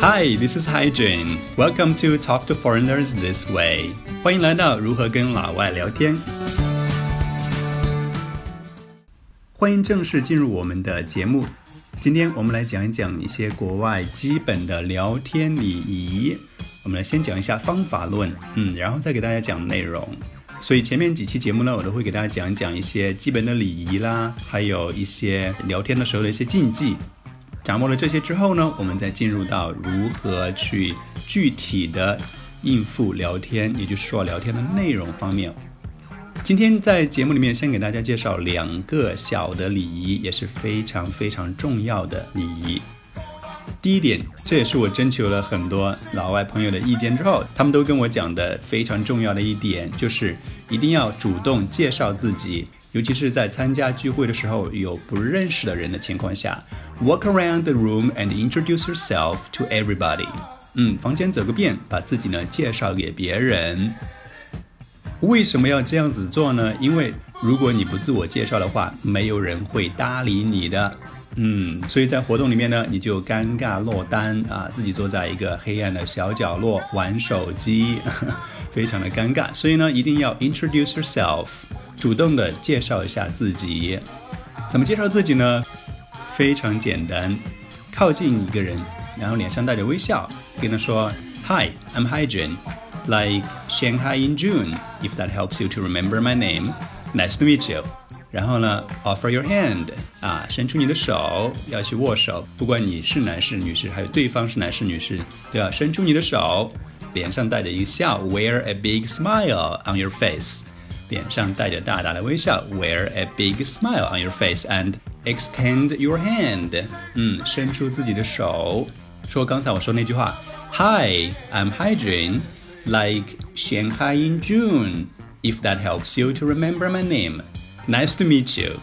Hi, this is Hygiene. Welcome to Talk to Foreigners This Way. 欢迎来到如何跟老外聊天。欢迎正式进入我们的节目。今天我们来讲一讲一些国外基本的聊天礼仪。我们来先讲一下方法论，嗯，然后再给大家讲内容。所以前面几期节目呢，我都会给大家讲一讲一些基本的礼仪啦，还有一些聊天的时候的一些禁忌。掌握了这些之后呢，我们再进入到如何去具体的应付聊天，也就是说聊天的内容方面。今天在节目里面，先给大家介绍两个小的礼仪，也是非常非常重要的礼仪。第一点，这也是我征求了很多老外朋友的意见之后，他们都跟我讲的非常重要的一点，就是一定要主动介绍自己，尤其是在参加聚会的时候，有不认识的人的情况下，walk around the room and introduce yourself to everybody。嗯，房间走个遍，把自己呢介绍给别人。为什么要这样子做呢？因为如果你不自我介绍的话，没有人会搭理你的。嗯，所以在活动里面呢，你就尴尬落单啊，自己坐在一个黑暗的小角落玩手机，非常的尴尬。所以呢，一定要 introduce yourself，主动的介绍一下自己。怎么介绍自己呢？非常简单，靠近一个人，然后脸上带着微笑，跟他说：“Hi，I'm Hygiene。” like Shanghai in June, if that helps you to remember my name. Nice to meet you. 然后呢，offer your hand 啊，伸出你的手，要去握手。不管你是男士、女士，还有对方是男士、女士，都要伸出你的手，脸上带着一个笑，wear a big smile on your face，脸上带着大大的微笑，wear a big smile on your face，and extend your hand，嗯，伸出自己的手，说刚才我说那句话，Hi，I'm Hygiene。like Shanghai in June, if that helps you to remember my name. Nice to meet you.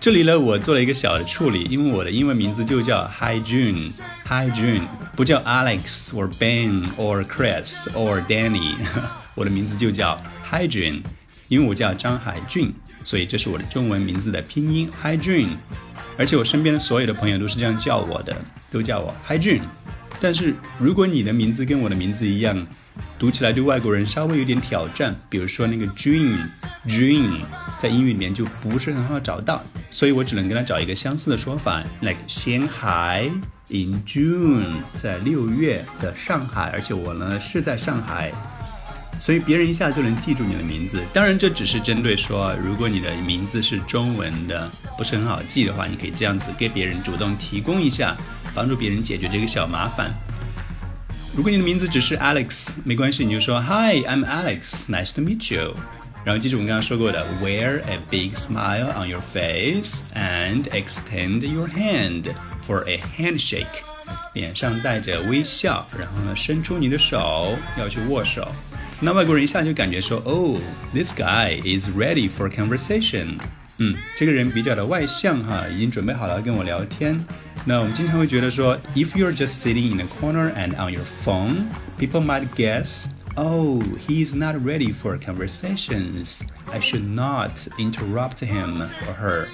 这里呢，我做了一个小的处理，因为我的英文名字就叫 Hi June，Hi June，不叫 Alex or Ben or Chris or Danny，我的名字就叫 Hi June，因为我叫张海俊， 所以这是我的中文名字的拼音，Hi Jun，而且我身边的所有的朋友都是这样叫我的，都叫我 Hi Jun。但是如果你的名字跟我的名字一样，读起来对外国人稍微有点挑战，比如说那个 June，June 在英语里面就不是很好找到，所以我只能跟他找一个相似的说法，like 先海 in June，在六月的上海，而且我呢是在上海，所以别人一下就能记住你的名字。当然，这只是针对说，如果你的名字是中文的，不是很好记的话，你可以这样子给别人主动提供一下，帮助别人解决这个小麻烦。如果你的名字只是 Alex，没关系，你就说 Hi，I'm Alex，nice to meet you。然后记住我们刚刚说过的，wear a big smile on your face and extend your hand for a handshake。脸上带着微笑，然后呢，伸出你的手，要去握手。那外国人一下就感觉说，Oh，this guy is ready for conversation。嗯，这个人比较的外向哈，已经准备好了跟我聊天。那我们经常会觉得说，if you're just sitting in a corner and on your phone, people might guess, oh, he's not ready for conversations. I should not interrupt him or her.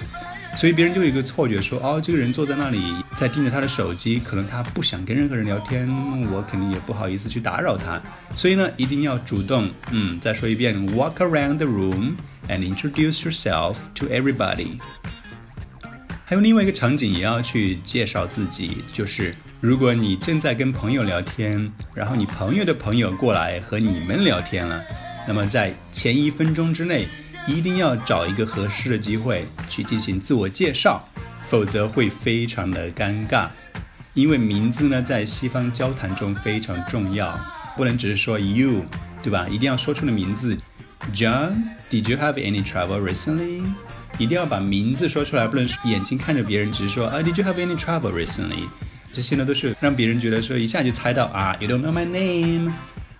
所以别人就有一个错觉，说哦，这个人坐在那里在盯着他的手机，可能他不想跟任何人聊天，我肯定也不好意思去打扰他。所以呢，一定要主动，嗯，再说一遍，walk around the room and introduce yourself to everybody. 还有另外一个场景也要去介绍自己，就是如果你正在跟朋友聊天，然后你朋友的朋友过来和你们聊天了，那么在前一分钟之内，一定要找一个合适的机会去进行自我介绍，否则会非常的尴尬。因为名字呢，在西方交谈中非常重要，不能只是说 you，对吧？一定要说出的名字，John，Did you have any trouble recently？一定要把名字说出来，不能眼睛看着别人，只是说啊，Did you have any trouble recently？这些呢都是让别人觉得说一下就猜到啊，You don't know my name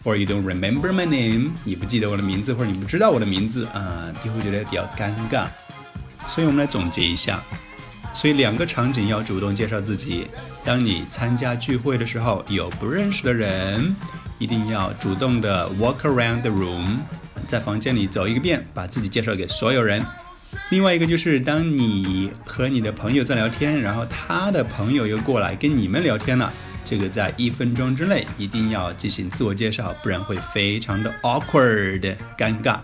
或者 you don't remember my name，你不记得我的名字，或者你不知道我的名字啊，就会觉得比较尴尬。所以我们来总结一下，所以两个场景要主动介绍自己。当你参加聚会的时候，有不认识的人，一定要主动的 walk around the room，在房间里走一个遍，把自己介绍给所有人。另外一个就是，当你和你的朋友在聊天，然后他的朋友又过来跟你们聊天了，这个在一分钟之内一定要进行自我介绍，不然会非常的 awkward 尴尬。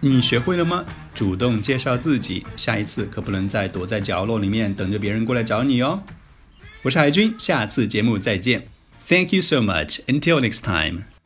你学会了吗？主动介绍自己，下一次可不能再躲在角落里面等着别人过来找你哦。我是海军，下次节目再见。Thank you so much. Until next time.